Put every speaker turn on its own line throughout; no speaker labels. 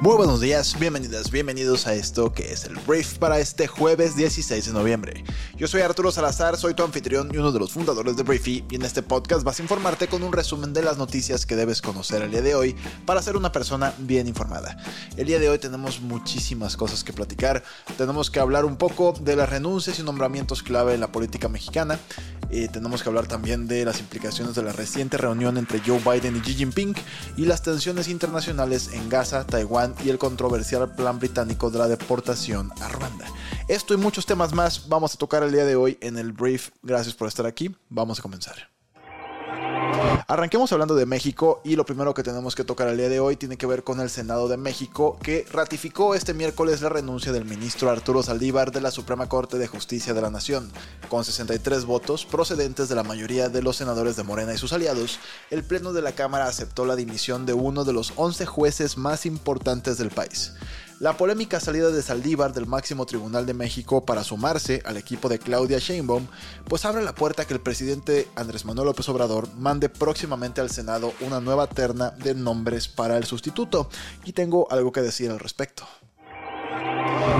Muy buenos días, bienvenidas, bienvenidos a esto que es el brief para este jueves 16 de noviembre. Yo soy Arturo Salazar, soy tu anfitrión y uno de los fundadores de Briefy y en este podcast vas a informarte con un resumen de las noticias que debes conocer el día de hoy para ser una persona bien informada. El día de hoy tenemos muchísimas cosas que platicar, tenemos que hablar un poco de las renuncias y nombramientos clave en la política mexicana, eh, tenemos que hablar también de las implicaciones de la reciente reunión entre Joe Biden y Xi Jinping y las tensiones internacionales en Gaza, Taiwán y el controversial plan británico de la deportación a Ruanda. Esto y muchos temas más vamos a tocar el día de hoy en el brief. Gracias por estar aquí. Vamos a comenzar. Arranquemos hablando de México y lo primero que tenemos que tocar el día de hoy tiene que ver con el Senado de México que ratificó este miércoles la renuncia del ministro Arturo Saldívar de la Suprema Corte de Justicia de la Nación. Con 63 votos procedentes de la mayoría de los senadores de Morena y sus aliados, el Pleno de la Cámara aceptó la dimisión de uno de los 11 jueces más importantes del país. La polémica salida de Saldívar del máximo tribunal de México para sumarse al equipo de Claudia Sheinbaum, pues abre la puerta a que el presidente Andrés Manuel López Obrador mande próximamente al Senado una nueva terna de nombres para el sustituto, y tengo algo que decir al respecto.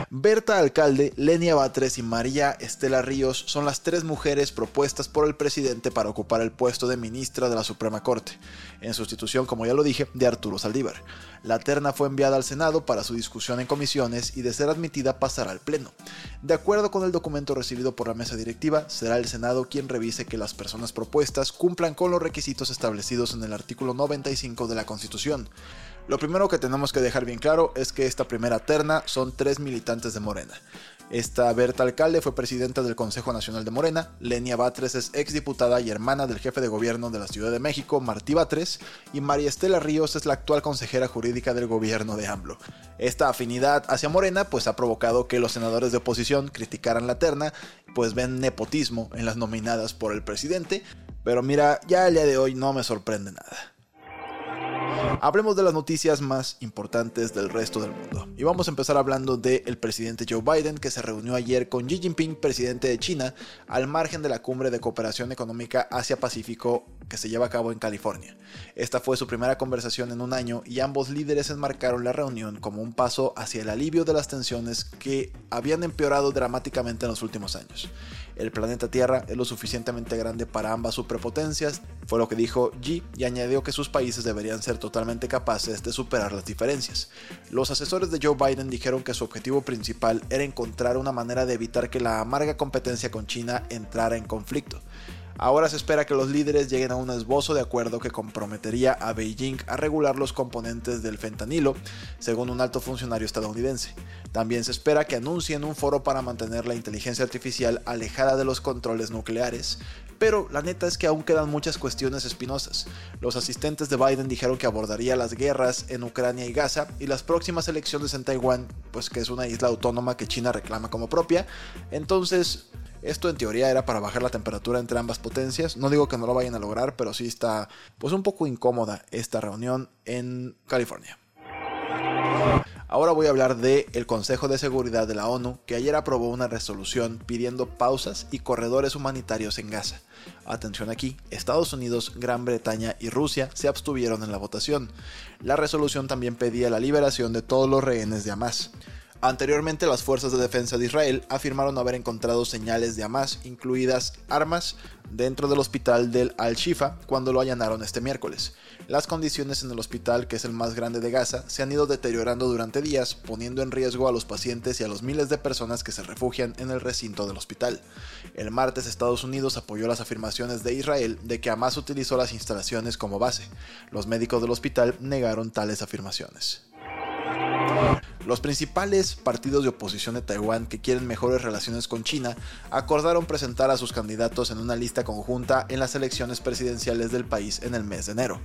Berta Alcalde, Lenia Batres y María Estela Ríos son las tres mujeres propuestas por el presidente para ocupar el puesto de ministra de la Suprema Corte, en sustitución, como ya lo dije, de Arturo Saldívar. La terna fue enviada al Senado para su discusión en comisiones y de ser admitida pasará al Pleno. De acuerdo con el documento recibido por la mesa directiva, será el Senado quien revise que las personas propuestas cumplan con los requisitos establecidos en el artículo 95 de la Constitución. Lo primero que tenemos que dejar bien claro es que esta primera terna son tres militantes de Morena. Esta Berta Alcalde fue presidenta del Consejo Nacional de Morena, Lenia Batres es exdiputada y hermana del jefe de gobierno de la Ciudad de México, Martí Batres, y María Estela Ríos es la actual consejera jurídica del gobierno de AMLO. Esta afinidad hacia Morena pues ha provocado que los senadores de oposición criticaran la terna, pues ven nepotismo en las nominadas por el presidente, pero mira, ya el día de hoy no me sorprende nada. Hablemos de las noticias más importantes del resto del mundo. Y vamos a empezar hablando del presidente Joe Biden, que se reunió ayer con Xi Jinping, presidente de China, al margen de la cumbre de cooperación económica Asia-Pacífico que se lleva a cabo en California. Esta fue su primera conversación en un año y ambos líderes enmarcaron la reunión como un paso hacia el alivio de las tensiones que habían empeorado dramáticamente en los últimos años. El planeta Tierra es lo suficientemente grande para ambas superpotencias, fue lo que dijo Xi y añadió que sus países deberían ser totalmente capaces de superar las diferencias. Los asesores de Joe Biden dijeron que su objetivo principal era encontrar una manera de evitar que la amarga competencia con China entrara en conflicto. Ahora se espera que los líderes lleguen a un esbozo de acuerdo que comprometería a Beijing a regular los componentes del fentanilo, según un alto funcionario estadounidense. También se espera que anuncien un foro para mantener la inteligencia artificial alejada de los controles nucleares, pero la neta es que aún quedan muchas cuestiones espinosas. Los asistentes de Biden dijeron que abordaría las guerras en Ucrania y Gaza y las próximas elecciones en Taiwán, pues que es una isla autónoma que China reclama como propia. Entonces, esto en teoría era para bajar la temperatura entre ambas potencias. No digo que no lo vayan a lograr, pero sí está pues un poco incómoda esta reunión en California. Ahora voy a hablar del el Consejo de Seguridad de la ONU, que ayer aprobó una resolución pidiendo pausas y corredores humanitarios en Gaza. Atención aquí, Estados Unidos, Gran Bretaña y Rusia se abstuvieron en la votación. La resolución también pedía la liberación de todos los rehenes de Hamas. Anteriormente, las fuerzas de defensa de Israel afirmaron haber encontrado señales de Hamas, incluidas armas, dentro del hospital del Al-Shifa cuando lo allanaron este miércoles. Las condiciones en el hospital, que es el más grande de Gaza, se han ido deteriorando durante días, poniendo en riesgo a los pacientes y a los miles de personas que se refugian en el recinto del hospital. El martes Estados Unidos apoyó las afirmaciones de Israel de que Hamas utilizó las instalaciones como base. Los médicos del hospital negaron tales afirmaciones. Los principales partidos de oposición de Taiwán que quieren mejores relaciones con China acordaron presentar a sus candidatos en una lista conjunta en las elecciones presidenciales del país en el mes de enero.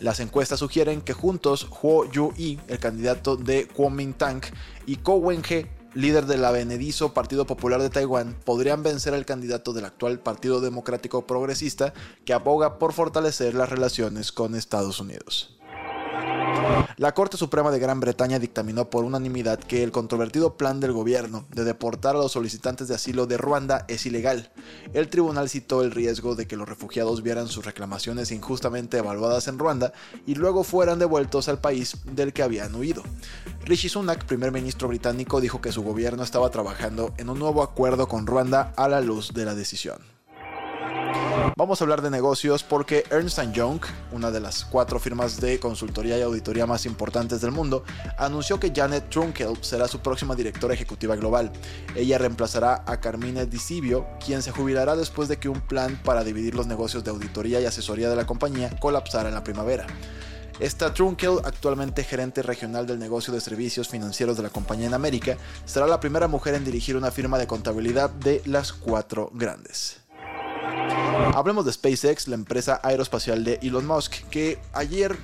Las encuestas sugieren que juntos Huo Yu-i, el candidato de Kuomintang, y Ko Wen-je, líder del avenedizo Partido Popular de Taiwán, podrían vencer al candidato del actual Partido Democrático Progresista que aboga por fortalecer las relaciones con Estados Unidos. La Corte Suprema de Gran Bretaña dictaminó por unanimidad que el controvertido plan del gobierno de deportar a los solicitantes de asilo de Ruanda es ilegal. El tribunal citó el riesgo de que los refugiados vieran sus reclamaciones injustamente evaluadas en Ruanda y luego fueran devueltos al país del que habían huido. Rishi Sunak, primer ministro británico, dijo que su gobierno estaba trabajando en un nuevo acuerdo con Ruanda a la luz de la decisión. Vamos a hablar de negocios porque Ernst Young, una de las cuatro firmas de consultoría y auditoría más importantes del mundo, anunció que Janet Trunkel será su próxima directora ejecutiva global. Ella reemplazará a Carmine Di quien se jubilará después de que un plan para dividir los negocios de auditoría y asesoría de la compañía colapsara en la primavera. Esta Trunkel, actualmente gerente regional del negocio de servicios financieros de la compañía en América, será la primera mujer en dirigir una firma de contabilidad de las cuatro grandes. Hablemos de SpaceX, la empresa aeroespacial de Elon Musk, que ayer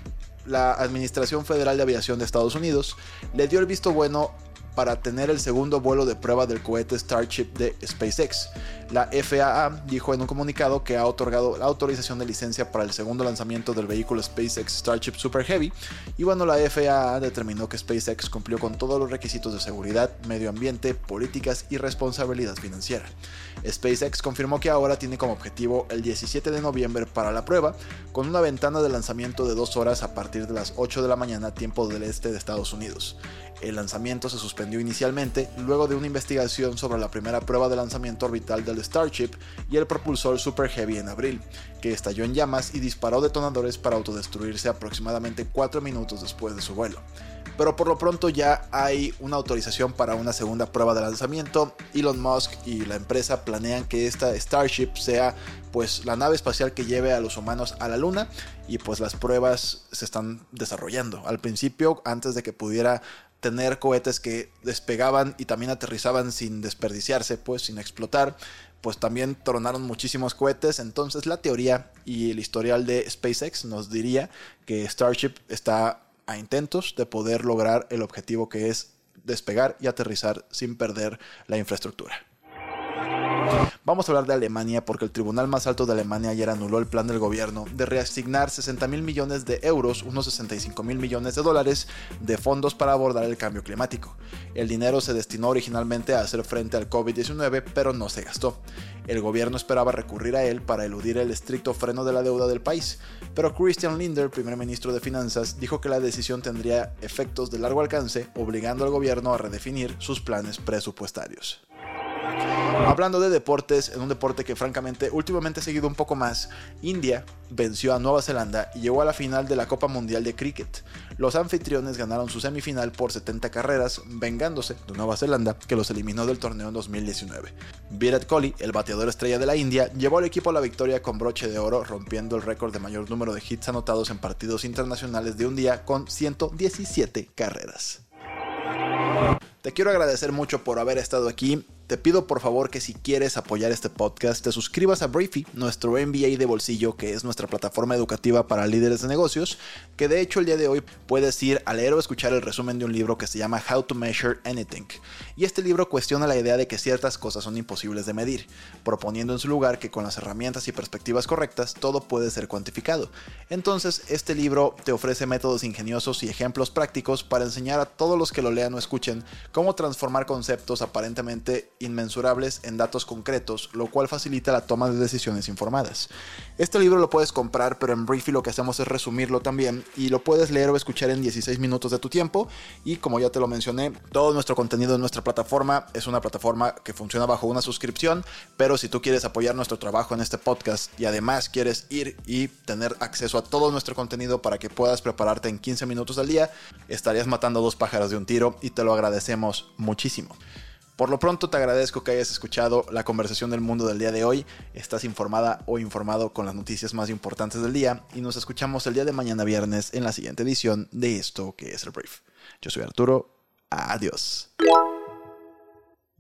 la Administración Federal de Aviación de Estados Unidos le dio el visto bueno para tener el segundo vuelo de prueba del cohete Starship de SpaceX. La FAA dijo en un comunicado que ha otorgado la autorización de licencia para el segundo lanzamiento del vehículo SpaceX Starship Super Heavy y bueno, la FAA determinó que SpaceX cumplió con todos los requisitos de seguridad, medio ambiente, políticas y responsabilidad financiera. SpaceX confirmó que ahora tiene como objetivo el 17 de noviembre para la prueba, con una ventana de lanzamiento de dos horas a partir de las 8 de la mañana tiempo del este de Estados Unidos. El lanzamiento se inicialmente luego de una investigación sobre la primera prueba de lanzamiento orbital del Starship y el propulsor Super Heavy en abril, que estalló en llamas y disparó detonadores para autodestruirse aproximadamente 4 minutos después de su vuelo. Pero por lo pronto ya hay una autorización para una segunda prueba de lanzamiento. Elon Musk y la empresa planean que esta Starship sea pues la nave espacial que lleve a los humanos a la luna y pues las pruebas se están desarrollando. Al principio, antes de que pudiera tener cohetes que despegaban y también aterrizaban sin desperdiciarse, pues sin explotar, pues también tronaron muchísimos cohetes. Entonces la teoría y el historial de SpaceX nos diría que Starship está a intentos de poder lograr el objetivo que es despegar y aterrizar sin perder la infraestructura. Vamos a hablar de Alemania porque el tribunal más alto de Alemania ayer anuló el plan del gobierno de reasignar 60 mil millones de euros, unos 65 mil millones de dólares, de fondos para abordar el cambio climático. El dinero se destinó originalmente a hacer frente al COVID-19, pero no se gastó. El gobierno esperaba recurrir a él para eludir el estricto freno de la deuda del país, pero Christian Linder, primer ministro de Finanzas, dijo que la decisión tendría efectos de largo alcance, obligando al gobierno a redefinir sus planes presupuestarios. Hablando de deportes, en un deporte que francamente últimamente he seguido un poco más, India venció a Nueva Zelanda y llegó a la final de la Copa Mundial de Cricket. Los anfitriones ganaron su semifinal por 70 carreras, vengándose de Nueva Zelanda, que los eliminó del torneo en 2019. Virat Kohli, el bateador estrella de la India, llevó al equipo a la victoria con broche de oro, rompiendo el récord de mayor número de hits anotados en partidos internacionales de un día con 117 carreras. Te quiero agradecer mucho por haber estado aquí. Te pido por favor que si quieres apoyar este podcast te suscribas a Briefy, nuestro MBA de bolsillo, que es nuestra plataforma educativa para líderes de negocios, que de hecho el día de hoy puedes ir a leer o escuchar el resumen de un libro que se llama How to Measure Anything. Y este libro cuestiona la idea de que ciertas cosas son imposibles de medir, proponiendo en su lugar que con las herramientas y perspectivas correctas todo puede ser cuantificado. Entonces, este libro te ofrece métodos ingeniosos y ejemplos prácticos para enseñar a todos los que lo lean o escuchen cómo transformar conceptos aparentemente inmensurables en datos concretos, lo cual facilita la toma de decisiones informadas. Este libro lo puedes comprar, pero en Briefy lo que hacemos es resumirlo también y lo puedes leer o escuchar en 16 minutos de tu tiempo. Y como ya te lo mencioné, todo nuestro contenido en nuestra plataforma es una plataforma que funciona bajo una suscripción, pero si tú quieres apoyar nuestro trabajo en este podcast y además quieres ir y tener acceso a todo nuestro contenido para que puedas prepararte en 15 minutos al día, estarías matando dos pájaros de un tiro y te lo agradecemos muchísimo. Por lo pronto te agradezco que hayas escuchado la conversación del mundo del día de hoy. Estás informada o informado con las noticias más importantes del día y nos escuchamos el día de mañana viernes en la siguiente edición de esto que es el brief. Yo soy Arturo. Adiós.